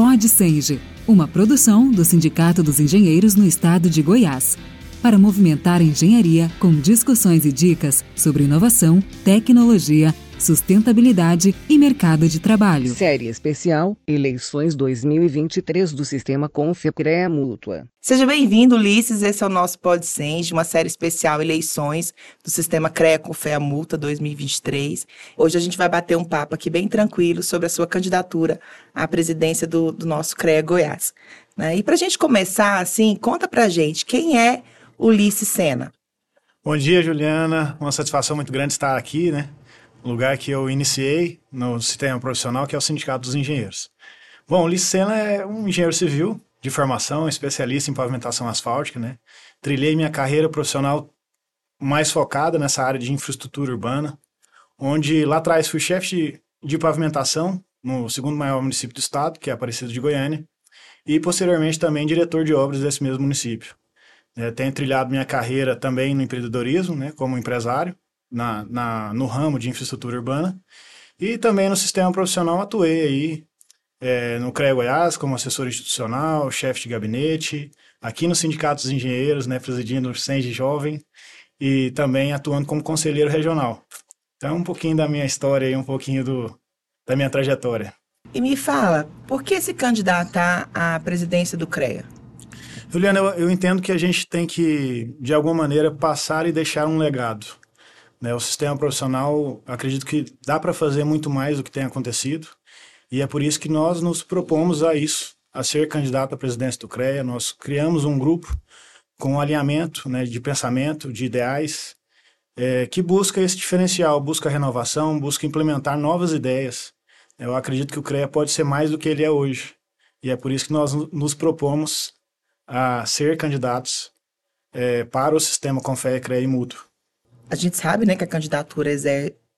Pod Senge, uma produção do Sindicato dos Engenheiros no Estado de Goiás, para movimentar a engenharia com discussões e dicas sobre inovação, tecnologia, sustentabilidade e mercado de trabalho. Série especial Eleições 2023 do Sistema Confecrea Mútua. Seja bem-vindo, Ulisses. Esse é o nosso PodSenge, uma série especial Eleições do Sistema CREA Confea Multa 2023. Hoje a gente vai bater um papo aqui bem tranquilo sobre a sua candidatura à presidência do, do nosso CREA Goiás. Né? E para a gente começar, assim, conta para gente quem é Ulisses Sena. Bom dia, Juliana. Uma satisfação muito grande estar aqui, né? Lugar que eu iniciei no sistema profissional, que é o Sindicato dos Engenheiros. Bom, o Licena é um engenheiro civil de formação, especialista em pavimentação asfáltica, né? Trilhei minha carreira profissional mais focada nessa área de infraestrutura urbana, onde lá atrás fui chefe de, de pavimentação no segundo maior município do estado, que é Aparecido de Goiânia, e posteriormente também diretor de obras desse mesmo município. É, tenho trilhado minha carreira também no empreendedorismo, né, como empresário, na, na, no ramo de infraestrutura urbana. E também no sistema profissional atuei aí é, no CREA Goiás como assessor institucional, chefe de gabinete, aqui no Sindicato dos Engenheiros, né, presidindo o CENG Jovem e também atuando como conselheiro regional. Então, um pouquinho da minha história e um pouquinho do, da minha trajetória. E me fala, por que se candidatar à presidência do CREA? Juliana, eu, eu entendo que a gente tem que, de alguma maneira, passar e deixar um legado. Né? O sistema profissional, acredito que dá para fazer muito mais do que tem acontecido, e é por isso que nós nos propomos a isso, a ser candidato à presidência do CREA. Nós criamos um grupo com um alinhamento né, de pensamento, de ideais, é, que busca esse diferencial, busca renovação, busca implementar novas ideias. Eu acredito que o CREA pode ser mais do que ele é hoje. E é por isso que nós nos propomos a ser candidatos é, para o sistema Confé, CREA e Mútuo a gente sabe né, que a candidatura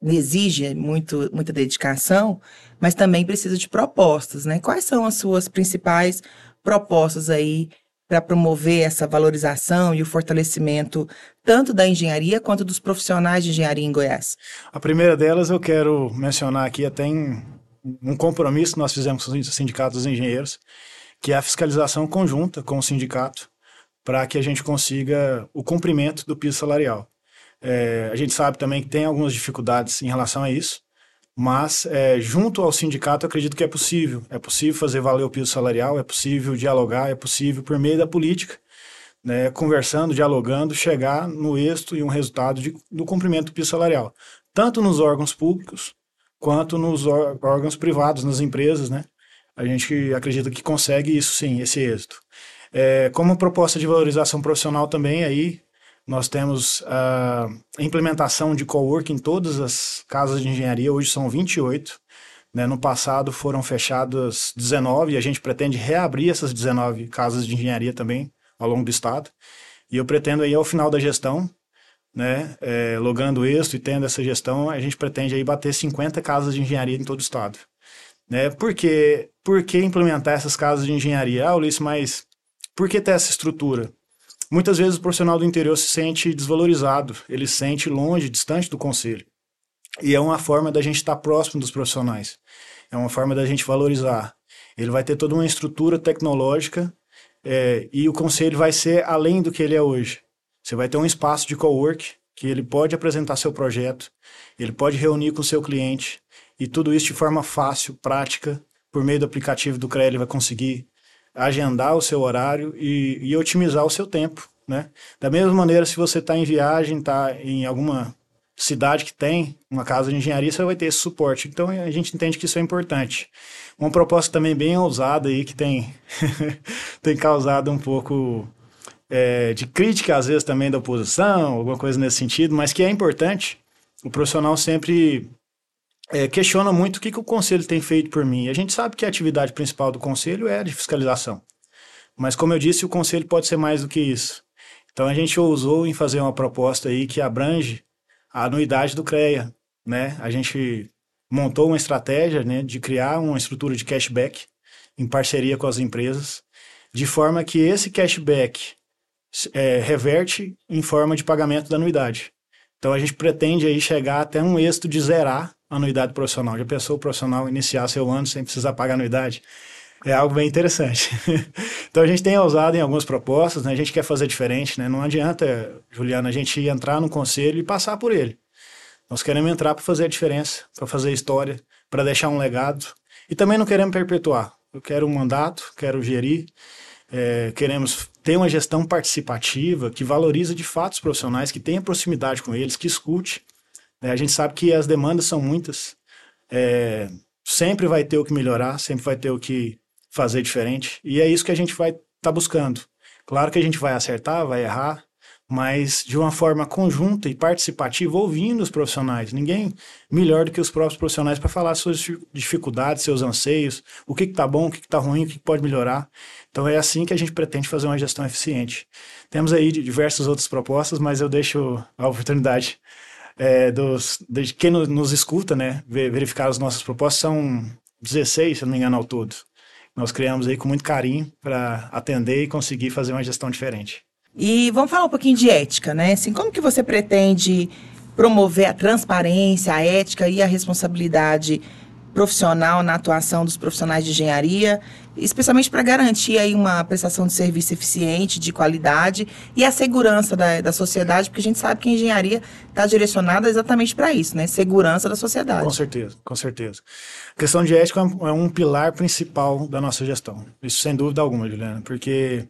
exige muito, muita dedicação, mas também precisa de propostas. Né? Quais são as suas principais propostas aí para promover essa valorização e o fortalecimento tanto da engenharia quanto dos profissionais de engenharia em Goiás? A primeira delas eu quero mencionar aqui até em um compromisso que nós fizemos com o Sindicato dos Engenheiros, que é a fiscalização conjunta com o sindicato para que a gente consiga o cumprimento do piso salarial. É, a gente sabe também que tem algumas dificuldades em relação a isso, mas é, junto ao sindicato acredito que é possível. É possível fazer valer o piso salarial, é possível dialogar, é possível, por meio da política, né, conversando, dialogando, chegar no êxito e um resultado de, do cumprimento do piso salarial, tanto nos órgãos públicos quanto nos órgãos privados, nas empresas, né? A gente acredita que consegue isso sim, esse êxito. É, como proposta de valorização profissional também aí nós temos a implementação de coworking em todas as casas de engenharia, hoje são 28. Né? No passado foram fechadas 19 e a gente pretende reabrir essas 19 casas de engenharia também ao longo do estado. E eu pretendo aí ao final da gestão, né, é, logrando êxito e tendo essa gestão, a gente pretende aí bater 50 casas de engenharia em todo o estado. Né? Por, quê? por que implementar essas casas de engenharia? Ah, Ulisses, mas por que ter essa estrutura? Muitas vezes o profissional do interior se sente desvalorizado, ele se sente longe, distante do conselho. E é uma forma da gente estar próximo dos profissionais. É uma forma da gente valorizar. Ele vai ter toda uma estrutura tecnológica é, e o conselho vai ser além do que ele é hoje. Você vai ter um espaço de cowork que ele pode apresentar seu projeto, ele pode reunir com seu cliente e tudo isso de forma fácil, prática, por meio do aplicativo do CREA ele vai conseguir agendar o seu horário e, e otimizar o seu tempo, né? Da mesma maneira, se você está em viagem, está em alguma cidade que tem uma casa de engenharia, você vai ter esse suporte. Então a gente entende que isso é importante. Uma proposta também bem ousada aí que tem, tem causado um pouco é, de crítica, às vezes também da oposição, alguma coisa nesse sentido, mas que é importante. O profissional sempre é, questiona muito o que, que o conselho tem feito por mim. A gente sabe que a atividade principal do conselho é de fiscalização. Mas, como eu disse, o conselho pode ser mais do que isso. Então, a gente ousou em fazer uma proposta aí que abrange a anuidade do CREA. Né? A gente montou uma estratégia né, de criar uma estrutura de cashback em parceria com as empresas, de forma que esse cashback é, reverte em forma de pagamento da anuidade. Então a gente pretende aí chegar até um êxito de zerar anuidade profissional. Já pensou o profissional iniciar seu ano sem precisar pagar anuidade? É algo bem interessante. então a gente tem usado em algumas propostas, né? A gente quer fazer diferente, né? Não adianta, Juliana, a gente entrar no conselho e passar por ele. Nós queremos entrar para fazer a diferença, para fazer história, para deixar um legado. E também não queremos perpetuar. Eu quero um mandato, quero gerir, é, queremos ter uma gestão participativa que valoriza de fato os profissionais, que tenha proximidade com eles, que escute. É, a gente sabe que as demandas são muitas. É, sempre vai ter o que melhorar, sempre vai ter o que fazer diferente. E é isso que a gente vai estar tá buscando. Claro que a gente vai acertar, vai errar, mas de uma forma conjunta e participativa, ouvindo os profissionais. Ninguém melhor do que os próprios profissionais para falar suas dificuldades, seus anseios, o que está bom, o que está ruim, o que pode melhorar. Então é assim que a gente pretende fazer uma gestão eficiente. Temos aí diversas outras propostas, mas eu deixo a oportunidade é, dos, de quem nos escuta, né, verificar as nossas propostas. São 16, se não me engano, ao todo. Nós criamos aí com muito carinho para atender e conseguir fazer uma gestão diferente. E vamos falar um pouquinho de ética, né? Assim, como que você pretende promover a transparência, a ética e a responsabilidade profissional na atuação dos profissionais de engenharia, especialmente para garantir aí uma prestação de serviço eficiente, de qualidade e a segurança da, da sociedade, porque a gente sabe que a engenharia está direcionada exatamente para isso, né? Segurança da sociedade. Com certeza, com certeza. A questão de ética é um pilar principal da nossa gestão. Isso sem dúvida alguma, Juliana, porque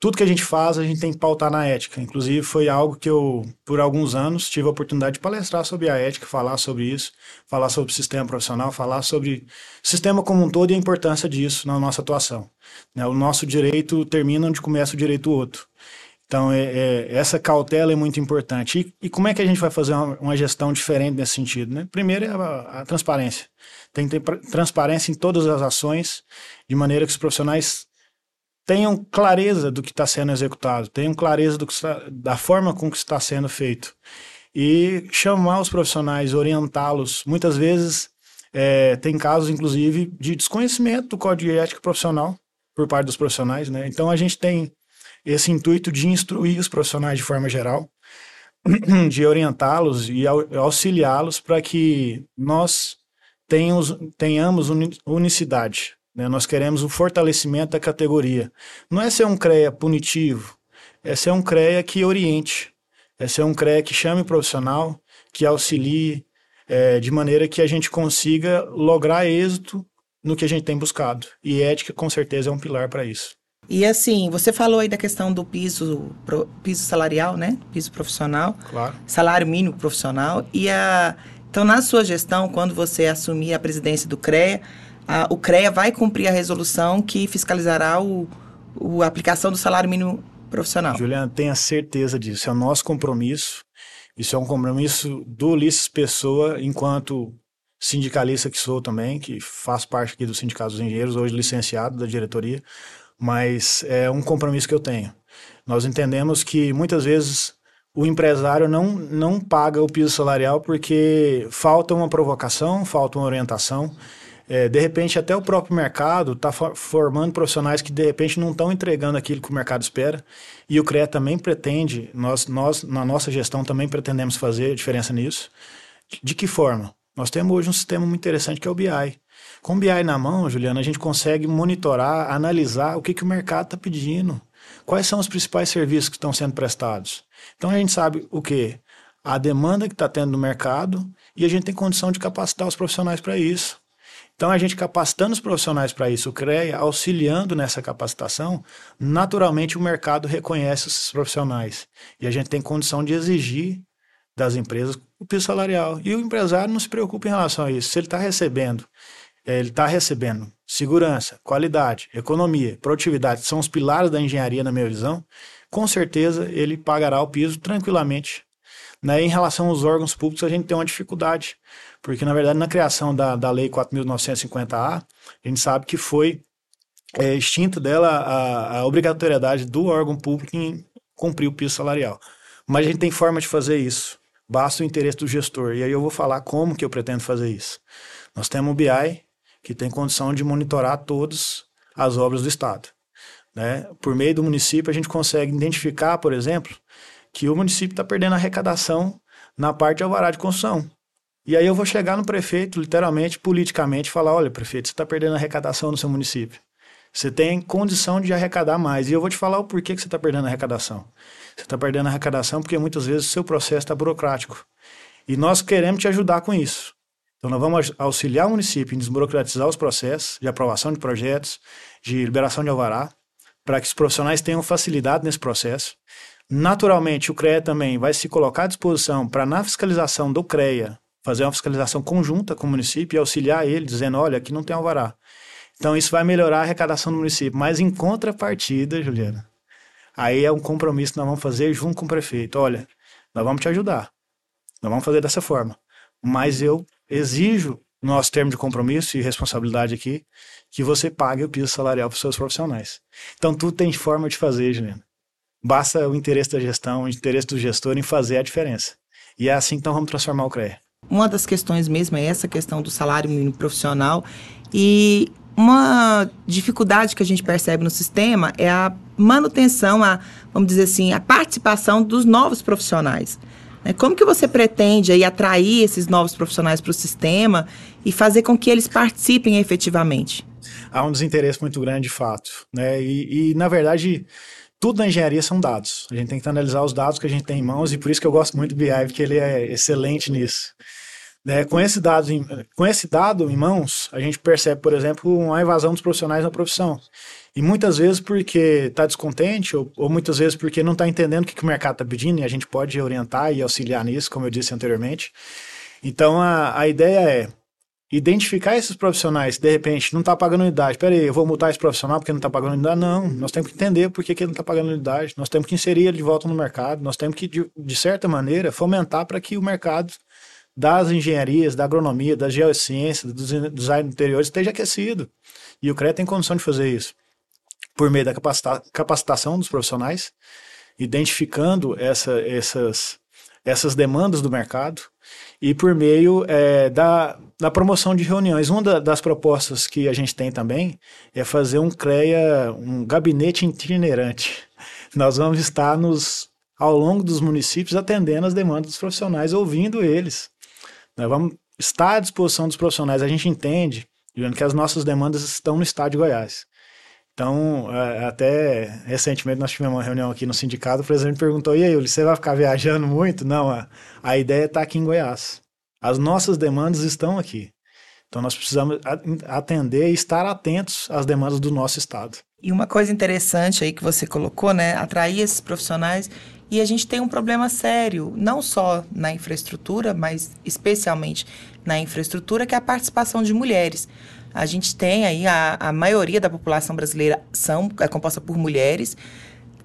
tudo que a gente faz, a gente tem que pautar na ética. Inclusive, foi algo que eu, por alguns anos, tive a oportunidade de palestrar sobre a ética, falar sobre isso, falar sobre o sistema profissional, falar sobre o sistema como um todo e a importância disso na nossa atuação. Né, o nosso direito termina onde começa o direito outro. Então, é, é, essa cautela é muito importante. E, e, como é que a gente vai fazer uma, uma gestão diferente nesse sentido? Né? Primeiro é a, a transparência. Tem que ter transparência em todas as ações, de maneira que os profissionais tenham clareza do que está sendo executado, tenham clareza do que está, da forma com que está sendo feito. E chamar os profissionais, orientá-los. Muitas vezes é, tem casos, inclusive, de desconhecimento do código de ética profissional por parte dos profissionais. Né? Então a gente tem esse intuito de instruir os profissionais de forma geral, de orientá-los e auxiliá-los para que nós tenhamos, unicidade né? Nós queremos o fortalecimento da categoria. Não é ser um CREA punitivo, é ser um CREA que oriente, é ser um CREA que chame o profissional, que auxilie, é, de maneira que a gente consiga lograr êxito no que a gente tem buscado. E ética, com certeza, é um pilar para isso. E assim, você falou aí da questão do piso, piso salarial, né? Piso profissional. Claro. Salário mínimo profissional. E a, então, na sua gestão, quando você assumir a presidência do CREA, a, o CREA vai cumprir a resolução que fiscalizará o, o, a aplicação do salário mínimo profissional. Juliana, tenha certeza disso. É o nosso compromisso. Isso é um compromisso do Ulisses Pessoa, enquanto sindicalista que sou também, que faz parte aqui do Sindicato dos Engenheiros, hoje licenciado da diretoria, mas é um compromisso que eu tenho. Nós entendemos que muitas vezes o empresário não, não paga o piso salarial porque falta uma provocação, falta uma orientação. É, de repente, até o próprio mercado está formando profissionais que, de repente, não estão entregando aquilo que o mercado espera. E o CREA também pretende, nós, nós, na nossa gestão, também pretendemos fazer diferença nisso. De que forma? Nós temos hoje um sistema muito interessante que é o BI. Com o BI na mão, Juliana, a gente consegue monitorar, analisar o que, que o mercado está pedindo. Quais são os principais serviços que estão sendo prestados. Então, a gente sabe o quê? A demanda que está tendo no mercado e a gente tem condição de capacitar os profissionais para isso. Então, a gente capacitando os profissionais para isso, o CREA auxiliando nessa capacitação, naturalmente o mercado reconhece esses profissionais. E a gente tem condição de exigir das empresas o piso salarial. E o empresário não se preocupa em relação a isso. Se ele está recebendo, é, ele está recebendo segurança, qualidade, economia, produtividade, são os pilares da engenharia, na minha visão, com certeza ele pagará o piso tranquilamente. Né? Em relação aos órgãos públicos, a gente tem uma dificuldade porque, na verdade, na criação da, da Lei 4.950-A, a gente sabe que foi é, extinta dela a, a obrigatoriedade do órgão público em cumprir o piso salarial. Mas a gente tem forma de fazer isso. Basta o interesse do gestor. E aí eu vou falar como que eu pretendo fazer isso. Nós temos o BI, que tem condição de monitorar todas as obras do Estado. Né? Por meio do município, a gente consegue identificar, por exemplo, que o município está perdendo arrecadação na parte de alvará de construção. E aí eu vou chegar no prefeito, literalmente, politicamente, falar: olha, prefeito, você está perdendo arrecadação no seu município. você tem condição de arrecadar mais. E eu vou te falar o porquê que você está perdendo arrecadação. Você está perdendo arrecadação porque muitas vezes o seu processo está burocrático. E nós queremos te ajudar com isso. Então, nós vamos auxiliar o município em desburocratizar os processos de aprovação de projetos, de liberação de alvará, para que os profissionais tenham facilidade nesse processo. Naturalmente, o CREA também vai se colocar à disposição para, na fiscalização do CREA, fazer uma fiscalização conjunta com o município e auxiliar ele, dizendo: olha, aqui não tem alvará. Então, isso vai melhorar a arrecadação do município. Mas, em contrapartida, Juliana, aí é um compromisso que nós vamos fazer junto com o prefeito. Olha, nós vamos te ajudar. Nós vamos fazer dessa forma. Mas eu exijo, no nosso termo de compromisso e responsabilidade aqui, que você pague o piso salarial para os seus profissionais. Então, tudo tem forma de fazer, Juliana. Basta o interesse da gestão, o interesse do gestor em fazer a diferença. E é assim que nós vamos transformar o CREA. Uma das questões mesmo é essa questão do salário mínimo profissional e uma dificuldade que a gente percebe no sistema é a manutenção, a, vamos dizer assim, a participação dos novos profissionais. Né? Como que você pretende aí atrair esses novos profissionais para o sistema e fazer com que eles participem efetivamente? Há um desinteresse muito grande, de fato. Né? E, e, na verdade, tudo na engenharia são dados. A gente tem que analisar os dados que a gente tem em mãos e por isso que eu gosto muito do BI, porque ele é excelente nisso. Né? Com, esse dado em, com esse dado em mãos, a gente percebe, por exemplo, uma evasão dos profissionais na profissão. E muitas vezes porque está descontente, ou, ou, muitas vezes porque não está entendendo o que, que o mercado está pedindo, e a gente pode orientar e auxiliar nisso, como eu disse anteriormente. Então a, a ideia é identificar esses profissionais, de repente, não está pagando unidade. Peraí, eu vou multar esse profissional porque não está pagando unidade? Não, nós temos que entender por que, que ele não está pagando unidade. Nós temos que inserir ele de volta no mercado. Nós temos que, de, de certa maneira, fomentar para que o mercado das engenharias, da agronomia, das geociências, do design interior esteja aquecido. E o CREA tem condição de fazer isso. Por meio da capacita capacitação dos profissionais, identificando essa, essas, essas demandas do mercado e por meio é, da, da promoção de reuniões. Uma da, das propostas que a gente tem também é fazer um CREA, um gabinete itinerante. Nós vamos estar nos, ao longo dos municípios atendendo as demandas dos profissionais, ouvindo eles. Nós vamos estar à disposição dos profissionais. A gente entende, Juliano, que as nossas demandas estão no estado de Goiás. Então, é, até recentemente nós tivemos uma reunião aqui no sindicato, o presidente perguntou, e aí, você vai ficar viajando muito? Não, a, a ideia é estar aqui em Goiás. As nossas demandas estão aqui. Então, nós precisamos atender e estar atentos às demandas do nosso estado. E uma coisa interessante aí que você colocou, né? Atrair esses profissionais e a gente tem um problema sério, não só na infraestrutura, mas especialmente na infraestrutura, que é a participação de mulheres. A gente tem aí a, a maioria da população brasileira são é composta por mulheres.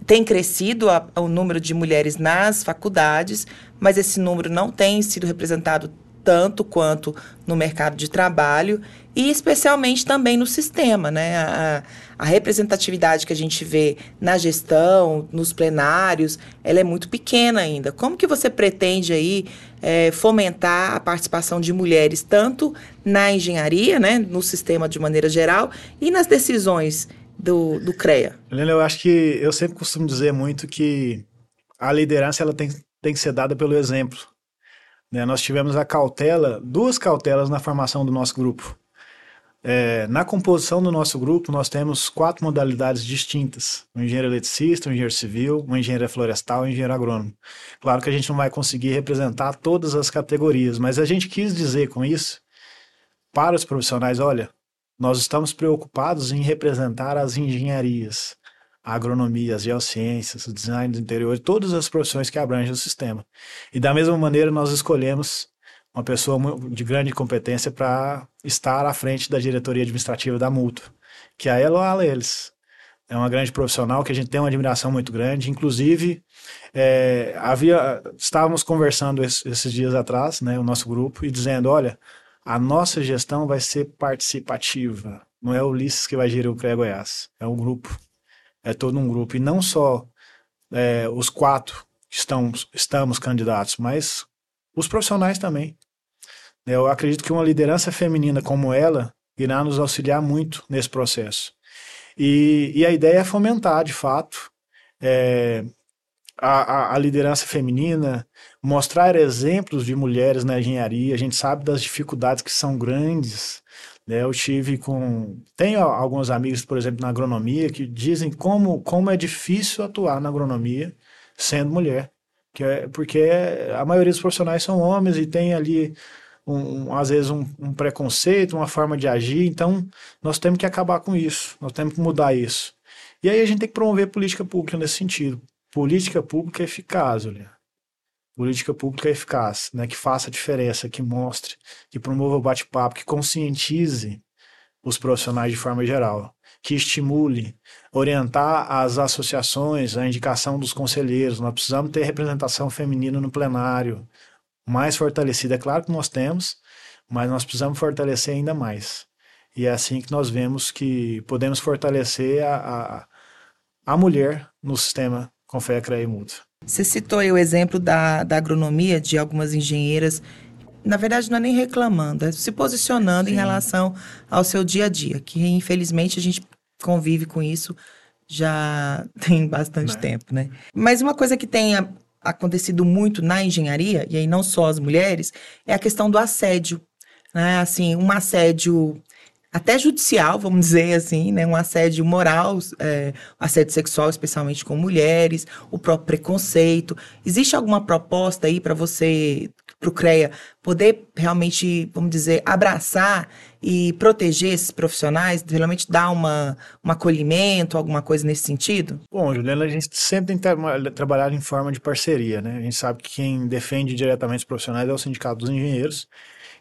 Tem crescido a, o número de mulheres nas faculdades, mas esse número não tem sido representado tanto quanto no mercado de trabalho e especialmente também no sistema, né? A, a, representatividade que a gente vê na gestão, nos plenários, ela é muito pequena ainda. Como que você pretende aí é, fomentar a participação de mulheres tanto na engenharia, né, no sistema de maneira geral e nas decisões do, do CREA? Helena, eu acho que eu sempre costumo dizer muito que a liderança ela tem, tem que ser dada pelo exemplo. Né? Nós tivemos a cautela, duas cautelas na formação do nosso grupo. É, na composição do nosso grupo, nós temos quatro modalidades distintas: um engenheiro eletricista, um engenheiro civil, um engenheiro florestal e um engenheiro agrônomo. Claro que a gente não vai conseguir representar todas as categorias, mas a gente quis dizer com isso para os profissionais: olha, nós estamos preocupados em representar as engenharias, a agronomia, as geociências, o design do interior, todas as profissões que abrangem o sistema. E da mesma maneira, nós escolhemos uma pessoa de grande competência para estar à frente da diretoria administrativa da Multa, que é a Eloala Eles. É uma grande profissional que a gente tem uma admiração muito grande. Inclusive, é, havia, estávamos conversando esses dias atrás, né, o nosso grupo, e dizendo: olha, a nossa gestão vai ser participativa. Não é o Ulisses que vai gerir o CREA Goiás, é um grupo é todo um grupo. E não só é, os quatro que estamos, estamos candidatos, mas os profissionais também. Eu acredito que uma liderança feminina como ela irá nos auxiliar muito nesse processo. E, e a ideia é fomentar, de fato, é, a, a, a, liderança feminina, mostrar exemplos de mulheres na engenharia. A gente sabe das dificuldades que são grandes? Eu tive com. Tenho alguns amigos, por exemplo, na agronomia, que dizem como, como é difícil atuar na agronomia sendo mulher. Que é, porque a maioria dos profissionais são homens e tem ali, um, um às vezes, um, um, preconceito, uma forma de agir. Então, nós temos que acabar com isso, nós temos que mudar isso. E aí a gente tem que promover política pública nesse sentido. Política pública eficaz, olha política pública eficaz, né, que faça diferença, que mostre, que promova o bate-papo, que conscientize os profissionais de forma geral, que estimule, orientar as associações, a indicação dos conselheiros. Nós precisamos ter representação feminina no plenário, mais fortalecida. É claro que nós temos, mas nós precisamos fortalecer ainda mais. E é assim que nós vemos que podemos fortalecer a, a, a mulher no sistema CREA e Mútua. Você citou aí o exemplo da, da agronomia, de algumas engenheiras. Na verdade, não é nem reclamando, é se posicionando Sim. em relação ao seu dia a dia, que infelizmente a gente convive com isso já tem bastante não. Né. tempo, né? Mas uma coisa que tem acontecido muito na engenharia, e aí não só as mulheres, é a questão do assédio. Né? Assim, um assédio até judicial, vamos dizer assim, né? Um assédio moral, é, assédio sexual, especialmente com mulheres, o próprio preconceito. Existe alguma proposta aí para você, para o CREA, poder realmente, vamos dizer, abraçar e proteger esses profissionais, realmente dar uma, um acolhimento, alguma coisa nesse sentido? Bom, Juliana, a gente sempre tem tra trabalhado em forma de parceria, né? A gente sabe que quem defende diretamente os profissionais é o Sindicato dos Engenheiros,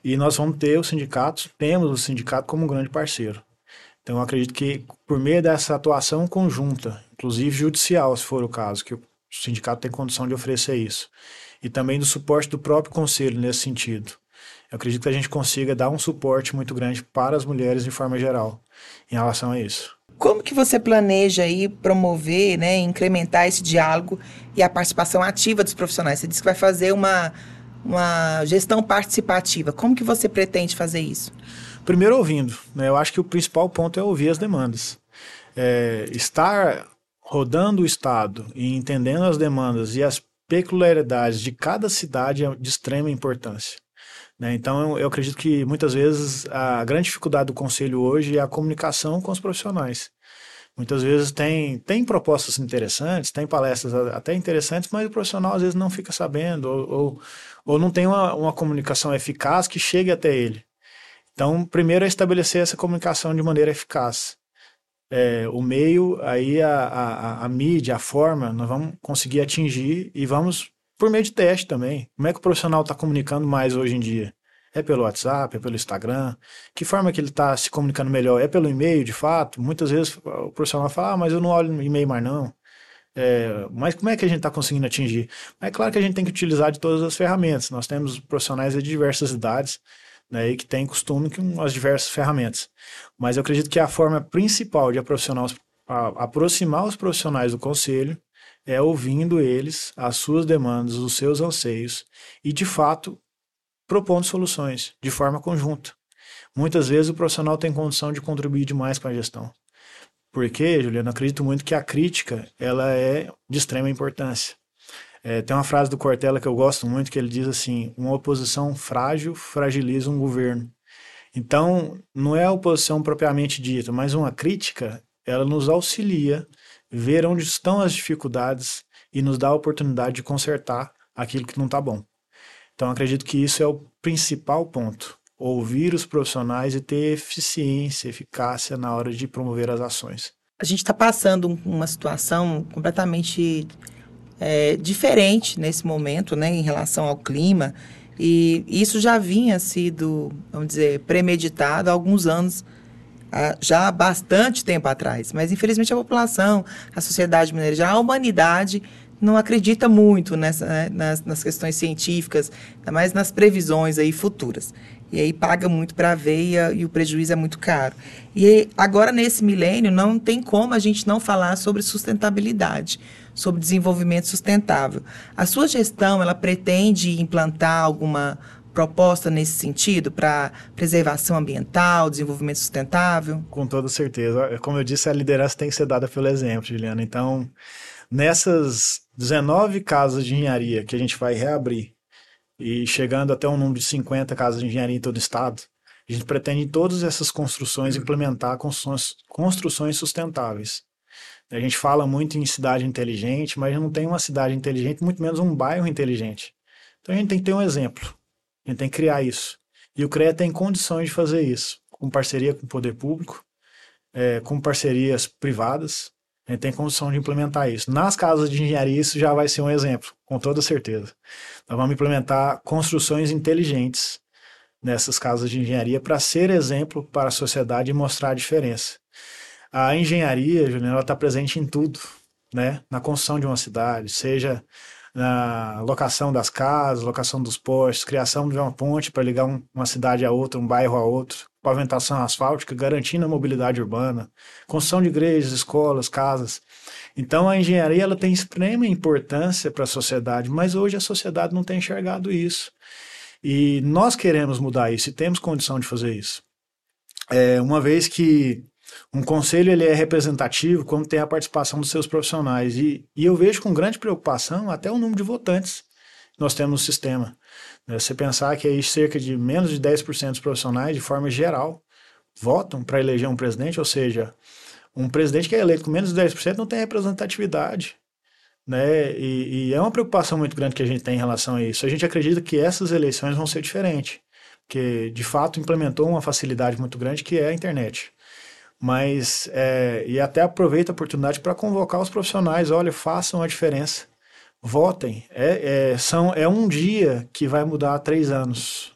e nós vamos ter os sindicatos, temos o sindicato como um grande parceiro. Então, acredito que por meio dessa atuação conjunta, inclusive judicial, se for o caso, que o sindicato tem condição de oferecer isso, e também do suporte do próprio conselho nesse sentido, eu acredito que a gente consiga dar um suporte muito grande para as mulheres de forma geral em relação a isso. Como que você planeja aí promover, né, incrementar esse diálogo e a participação ativa dos profissionais? Você disse que vai fazer uma uma gestão participativa. Como que você pretende fazer isso? Primeiro ouvindo. Né? Eu acho que o principal ponto é ouvir as demandas. É, estar rodando o Estado e entendendo as demandas e as peculiaridades de cada cidade é de extrema importância. Né? Então, eu, eu acredito que muitas vezes a grande dificuldade do Conselho hoje é a comunicação com os profissionais. Muitas vezes tem, tem propostas interessantes, tem palestras até interessantes, mas o profissional às vezes não fica sabendo ou, ou, ou não tem uma, uma comunicação eficaz que chegue até ele. Então, primeiro é estabelecer essa comunicação de maneira eficaz. É, o meio, aí a, a, a mídia, a forma, nós vamos conseguir atingir e vamos por meio de teste também. Como é que o profissional está comunicando mais hoje em dia? É pelo WhatsApp, é pelo Instagram? Que forma que ele está se comunicando melhor? É pelo e-mail, de fato? Muitas vezes o profissional fala, ah, mas eu não olho e-mail mais não. É, mas como é que a gente está conseguindo atingir? É claro que a gente tem que utilizar de todas as ferramentas. Nós temos profissionais de diversas idades né, e que têm costume com as diversas ferramentas. Mas eu acredito que a forma principal de aproximar os profissionais do conselho é ouvindo eles, as suas demandas, os seus anseios e, de fato, propondo soluções de forma conjunta. Muitas vezes o profissional tem condição de contribuir demais com a gestão. Porque, Juliano, acredito muito que a crítica ela é de extrema importância. É, tem uma frase do Cortella que eu gosto muito que ele diz assim: uma oposição frágil fragiliza um governo. Então, não é a oposição propriamente dita, mas uma crítica, ela nos auxilia ver onde estão as dificuldades e nos dá a oportunidade de consertar aquilo que não está bom. Então, acredito que isso é o principal ponto. Ouvir os profissionais e ter eficiência, eficácia na hora de promover as ações. A gente está passando uma situação completamente é, diferente nesse momento, né, em relação ao clima, e isso já vinha sido, vamos dizer, premeditado há alguns anos, já há bastante tempo atrás. Mas, infelizmente, a população, a sociedade mineira, já a humanidade não acredita muito nessa, né, nas, nas, questões científicas, mais nas previsões aí futuras. E aí paga muito para a veia e o prejuízo é muito caro. E agora, nesse milênio, não tem como a gente não falar sobre sustentabilidade, sobre desenvolvimento sustentável. A sua gestão, ela pretende implantar alguma proposta nesse sentido para preservação ambiental, desenvolvimento sustentável? Com toda certeza. Como eu disse, a liderança tem que ser dada pelo exemplo, Juliana. Então, nessas 19 casas de engenharia que a gente vai reabrir e chegando até um número de 50 casas de engenharia em todo o estado, A gente pretende em todas essas construções implementar construções, sustentáveis. A gente fala muito em cidade inteligente, mas não tem uma cidade inteligente, muito menos um bairro inteligente. Então a gente tem que ter um exemplo. A gente tem que criar isso. E o CREA tem condições de fazer isso, com parceria com o poder público, é, com parcerias privadas. A gente tem condição de implementar isso. Nas casas de engenharia, isso já vai ser um exemplo, com toda certeza. Nós vamos implementar construções inteligentes nessas casas de engenharia para ser exemplo para a sociedade e mostrar a diferença. A engenharia, Juliana, está presente em tudo, né? Na construção de uma cidade, seja na locação das casas, locação dos postes, criação de uma ponte para ligar um, uma cidade a outra, um bairro a outro, pavimentação asfáltica, garantindo a mobilidade urbana, construção de igrejas, escolas, casas. Então a engenharia ela tem extrema importância para a sociedade, mas hoje a sociedade não tem enxergado isso. E nós queremos mudar isso e temos condição de fazer isso. É, uma vez que um conselho ele é representativo quando tem a participação dos seus profissionais. E, e eu vejo com grande preocupação até o número de votantes nós temos no sistema. É, você pensar que aí cerca de menos de 10% dos profissionais, de forma geral, votam para eleger um presidente, ou seja, um presidente que é eleito com menos de 10% não tem representatividade né? E, e, é uma preocupação muito grande que a gente tem em relação a isso. A gente acredita que essas eleições vão ser diferentes, porque de fato implementou uma facilidade muito grande que é a internet. Mas, é, e até aproveita a oportunidade para convocar os profissionais: olha, façam a diferença, votem. É, é, são, é um dia que vai mudar três anos.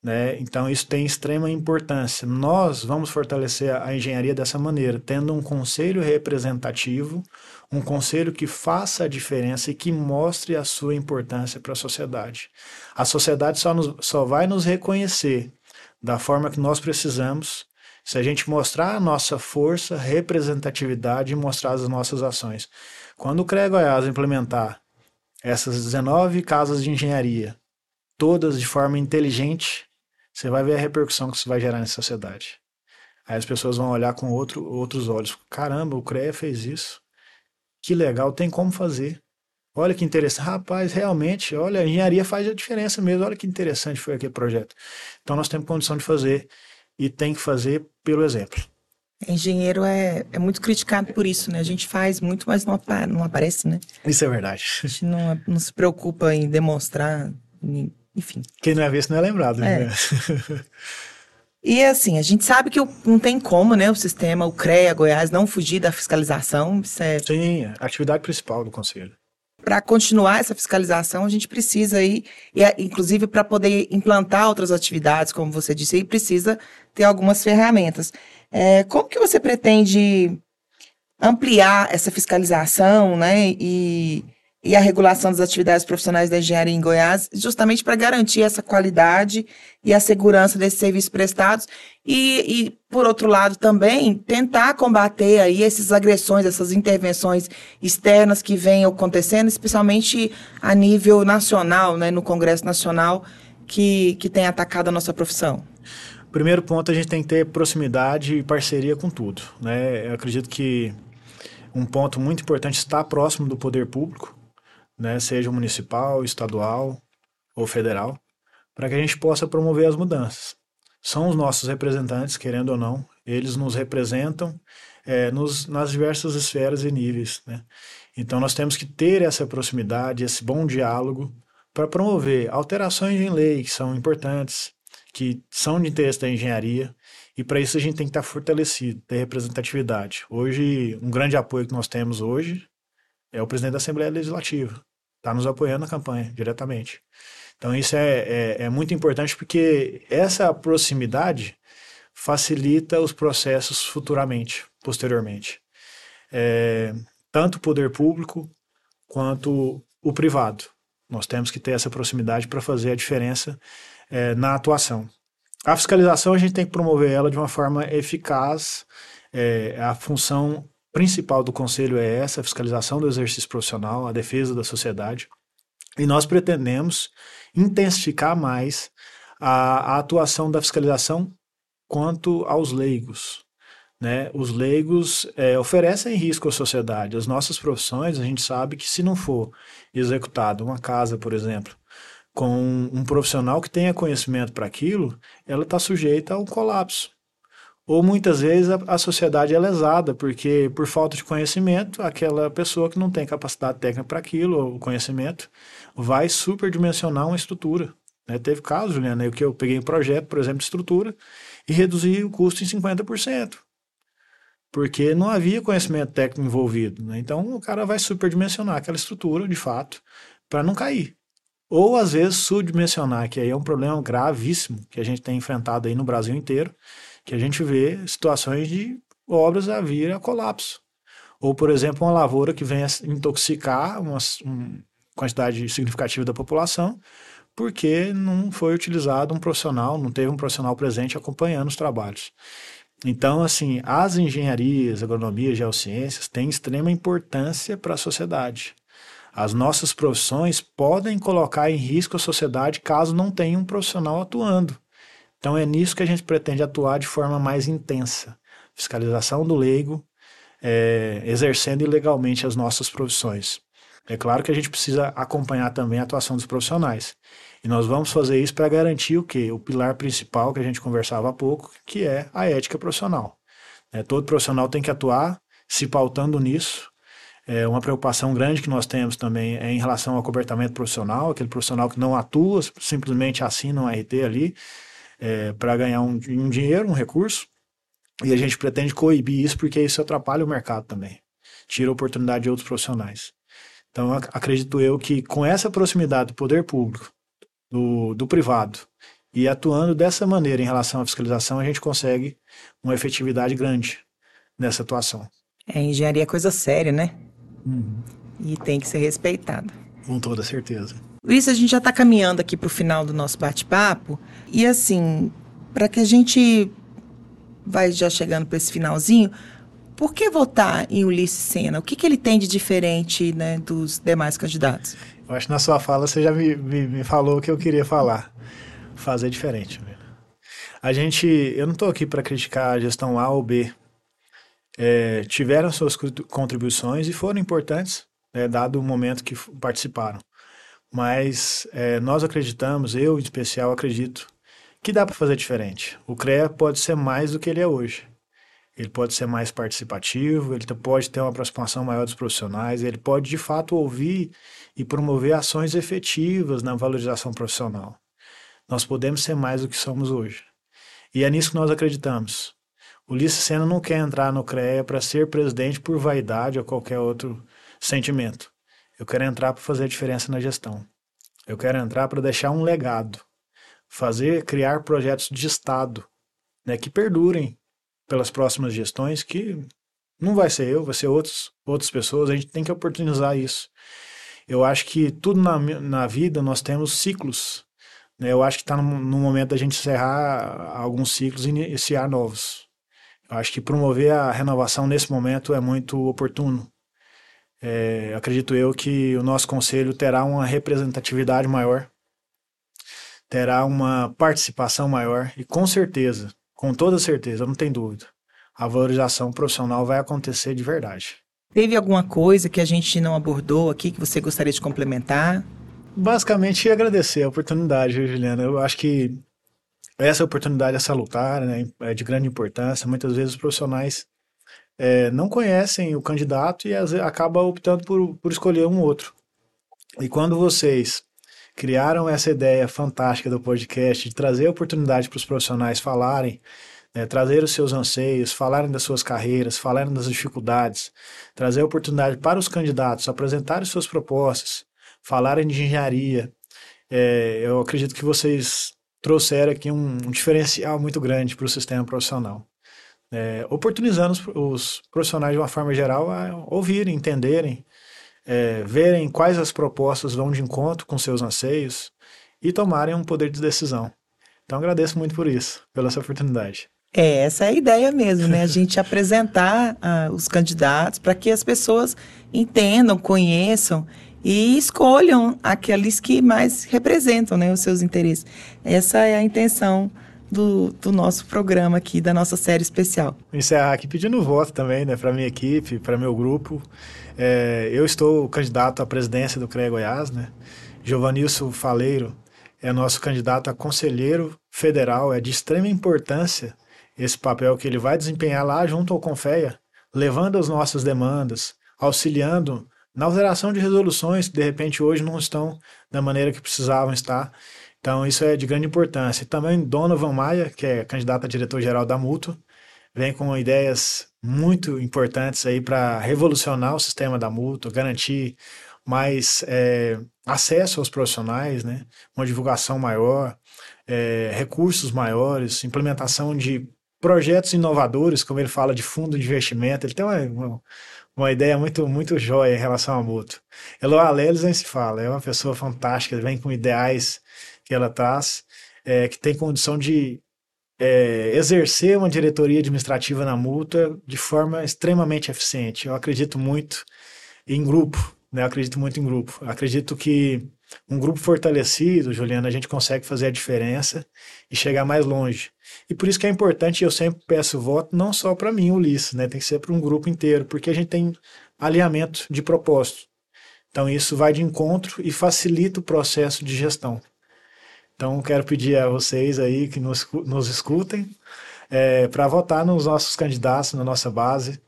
Né? Então, isso tem extrema importância. Nós vamos fortalecer a engenharia dessa maneira, tendo um conselho representativo, um conselho que faça a diferença e que mostre a sua importância para a sociedade. A sociedade só, nos, só vai nos reconhecer da forma que nós precisamos se a gente mostrar a nossa força, representatividade e mostrar as nossas ações. Quando o CREA Goiás implementar essas 19 casas de engenharia, todas de forma inteligente, você vai ver a repercussão que isso vai gerar na sociedade. Aí as pessoas vão olhar com outro, outros olhos. Caramba, o CREA fez isso. Que legal, tem como fazer. Olha que interessante. Rapaz, realmente, olha, a engenharia faz a diferença mesmo. Olha que interessante foi aquele projeto. Então nós temos condição de fazer e tem que fazer pelo exemplo. Engenheiro é, é muito criticado por isso, né? A gente faz muito, mas não, não aparece, né? Isso é verdade. A gente não, não se preocupa em demonstrar enfim. Quem não é visto não é lembrado. É. Né? E assim, a gente sabe que não tem como, né, o sistema, o CREA Goiás, não fugir da fiscalização. Isso é... Sim, a atividade principal do Conselho. Para continuar essa fiscalização, a gente precisa aí, e, inclusive para poder implantar outras atividades, como você disse, aí precisa ter algumas ferramentas. É, como que você pretende ampliar essa fiscalização, né, e e a regulação das atividades profissionais da engenharia em Goiás, justamente para garantir essa qualidade e a segurança desses serviços prestados e, e, por outro lado, também tentar combater aí essas agressões, essas intervenções externas que vêm acontecendo, especialmente a nível nacional, né, no Congresso Nacional, que, que tem atacado a nossa profissão. Primeiro ponto, a gente tem que ter proximidade e parceria com tudo. Né? Eu acredito que um ponto muito importante está próximo do poder público, né, seja municipal, estadual ou federal, para que a gente possa promover as mudanças. São os nossos representantes, querendo ou não, eles nos representam é, nos, nas diversas esferas e níveis. Né? Então nós temos que ter essa proximidade, esse bom diálogo para promover alterações em lei que são importantes, que são de interesse da engenharia, e para isso a gente tem que estar fortalecido, ter representatividade. Hoje, um grande apoio que nós temos hoje é o presidente da Assembleia Legislativa. Está nos apoiando na campanha, diretamente. Então, isso é, é, é muito importante porque essa proximidade facilita os processos futuramente, posteriormente. É, tanto o poder público quanto o privado. Nós temos que ter essa proximidade para fazer a diferença é, na atuação. A fiscalização a gente tem que promover ela de uma forma eficaz. É, a função principal do Conselho é essa, a fiscalização do exercício profissional, a defesa da sociedade. E nós pretendemos intensificar mais a, a atuação da fiscalização quanto aos leigos. Né? Os leigos é, oferecem risco à sociedade. As nossas profissões, a gente sabe que se não for executado uma casa, por exemplo, com um profissional que tenha conhecimento para aquilo, ela está sujeita a um colapso. Ou muitas vezes a, a, sociedade é lesada, porque por falta de conhecimento, aquela pessoa que não tem capacidade técnica para aquilo, ou conhecimento, vai superdimensionar uma estrutura. Né? Teve casos, Juliana, que eu peguei um projeto, por exemplo, de estrutura, e reduzi o custo em 50%. Porque não havia conhecimento técnico envolvido. Né? Então o cara vai superdimensionar aquela estrutura, de fato, para não cair. Ou às vezes subdimensionar, que aí é um problema gravíssimo que a gente tem enfrentado aí no Brasil inteiro, que a gente vê situações de obras a vir a colapso. Ou, por exemplo, uma lavoura que venha intoxicar uma, uma quantidade significativa da população, porque não foi utilizado um profissional, não teve um profissional presente acompanhando os trabalhos. Então, assim, as engenharias, agronomia, geociências têm extrema importância para a sociedade. As nossas profissões podem colocar em risco a sociedade caso não tenha um profissional atuando. Então, é nisso que a gente pretende atuar de forma mais intensa. Fiscalização do leigo, é, exercendo ilegalmente as nossas profissões. É claro que a gente precisa acompanhar também a atuação dos profissionais. E nós vamos fazer isso para garantir o quê? O pilar principal que a gente conversava há pouco, que é a ética profissional. É, todo profissional tem que atuar se pautando nisso. É uma preocupação grande que nós temos também é em relação ao cobertamento profissional, aquele profissional que não atua, simplesmente assina um RT ali é, para ganhar um, um dinheiro, um recurso. E a gente pretende coibir isso porque isso atrapalha o mercado também. Tira a oportunidade de outros profissionais. Então, acredito eu que com essa proximidade do poder público, do, do privado, e atuando dessa maneira em relação à fiscalização, a gente consegue uma efetividade grande nessa atuação. É, engenharia é coisa séria, né? Uhum. E tem que ser respeitada. Com toda certeza. Luiz, a gente já está caminhando aqui para o final do nosso bate-papo. E assim, para que a gente vai já chegando para esse finalzinho, por que votar em Ulisses Senna? O que, que ele tem de diferente né, dos demais candidatos? Eu acho que na sua fala você já me, me, me falou o que eu queria falar. Fazer diferente. A gente, eu não estou aqui para criticar a gestão A ou B. É, tiveram suas contribuições e foram importantes, né, dado o momento que participaram. Mas é, nós acreditamos, eu em especial acredito, que dá para fazer diferente. O CREA pode ser mais do que ele é hoje ele pode ser mais participativo, ele pode ter uma aproximação maior dos profissionais, ele pode de fato ouvir e promover ações efetivas na valorização profissional. Nós podemos ser mais do que somos hoje. E é nisso que nós acreditamos. O Ulisses Senna não quer entrar no CREA para ser presidente por vaidade ou qualquer outro sentimento. Eu quero entrar para fazer a diferença na gestão. Eu quero entrar para deixar um legado, fazer, criar projetos de Estado né, que perdurem pelas próximas gestões, que não vai ser eu, vai ser outros, outras pessoas, a gente tem que oportunizar isso. Eu acho que tudo na, na vida nós temos ciclos. Né? Eu acho que está no, no, momento da gente encerrar alguns ciclos e iniciar novos. Eu acho que promover a renovação nesse momento é muito oportuno. É, acredito eu que o nosso conselho terá uma representatividade maior, terá uma participação maior e com certeza com toda certeza, não tem dúvida. A valorização profissional vai acontecer de verdade. Teve alguma coisa que a gente não abordou aqui que você gostaria de complementar? Basicamente, agradecer a oportunidade, Juliana. Eu acho que essa oportunidade é salutar, né? é de grande importância. Muitas vezes os profissionais é, não conhecem o candidato e acabam optando por, por escolher um outro. E quando vocês criaram essa ideia fantástica do podcast de trazer oportunidade para os profissionais falarem, né, trazer os seus anseios, falarem das suas carreiras, falarem das dificuldades, trazer oportunidade para os candidatos apresentarem suas propostas, falarem de engenharia. É, eu acredito que vocês trouxeram aqui um, um diferencial muito grande para o sistema profissional. É, oportunizando os, os profissionais de uma forma geral a ouvirem, entenderem, é, verem quais as propostas vão de encontro com seus anseios e tomarem um poder de decisão. Então agradeço muito por isso, pela essa oportunidade. É, essa é a ideia mesmo, né? A gente apresentar uh, os candidatos para que as pessoas entendam, conheçam e escolham aqueles que mais representam né, os seus interesses. Essa é a intenção do, do nosso programa aqui, da nossa série especial. Encerrar aqui pedindo voto também, né, para minha equipe, para meu grupo. É, eu estou candidato à presidência do CREA Goiás, né? Giovanilson Faleiro é nosso candidato a conselheiro federal, é de extrema importância esse papel que ele vai desempenhar lá junto ao Confeia, levando as nossas demandas, auxiliando na alteração de resoluções que de repente hoje não estão da maneira que precisavam estar. Então isso é de grande importância. Também Donovan Maia, que é candidata a diretor-geral da Mútua, vem com ideias muito importantes aí para revolucionar o sistema da Mútua, garantir mais é, acesso aos profissionais, né? uma divulgação maior, é, recursos maiores, implementação de projetos inovadores, como ele fala de fundo de investimento. Ele tem uma, uma, ideia muito muito jóia em relação à mútuo. Eloá Leles nem se fala, é uma pessoa fantástica, vem com ideais que ela traz, é, que tem condição de é, exercer uma diretoria administrativa na multa de forma extremamente eficiente. Eu acredito muito em grupo, né? Eu acredito muito em grupo. Eu acredito que um grupo fortalecido, Juliana, a gente consegue fazer a diferença e chegar mais longe. E por isso que é importante, eu sempre peço voto, não só para mim, Ulisses, né? Tem que ser para um grupo inteiro, porque a gente tem alinhamento de propósito. Então isso vai de encontro e facilita o processo de gestão. Então quero pedir a vocês aí que nos, nos escutem é, para votar nos nossos candidatos, na nossa base,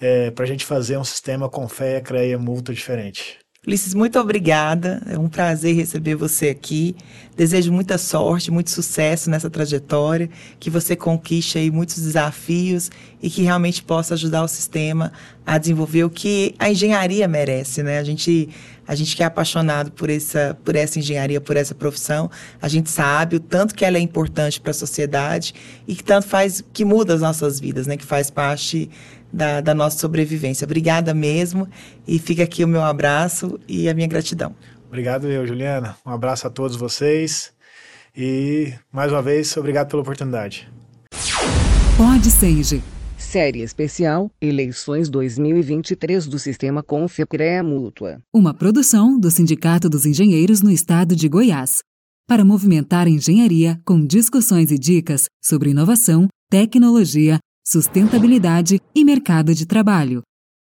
é, para a gente fazer um sistema com fé, creia, multa diferente. Ulisses, muito obrigada. É um prazer receber você aqui. Desejo muita sorte, muito sucesso nessa trajetória, que você conquiste aí muitos desafios e que realmente possa ajudar o sistema a desenvolver o que a engenharia merece, né? A gente a gente que é apaixonado por essa, por essa engenharia, por essa profissão, a gente sabe o tanto que ela é importante para a sociedade e que tanto faz, que muda as nossas vidas, né? Que faz parte da, da nossa sobrevivência. Obrigada mesmo e fica aqui o meu abraço e a minha gratidão. Obrigado eu, Juliana. Um abraço a todos vocês e mais uma vez obrigado pela oportunidade. Pode Senge. Série especial Eleições 2023 do Sistema Confecrea Mútua. Uma produção do Sindicato dos Engenheiros no Estado de Goiás. Para movimentar a engenharia com discussões e dicas sobre inovação, tecnologia, sustentabilidade e mercado de trabalho.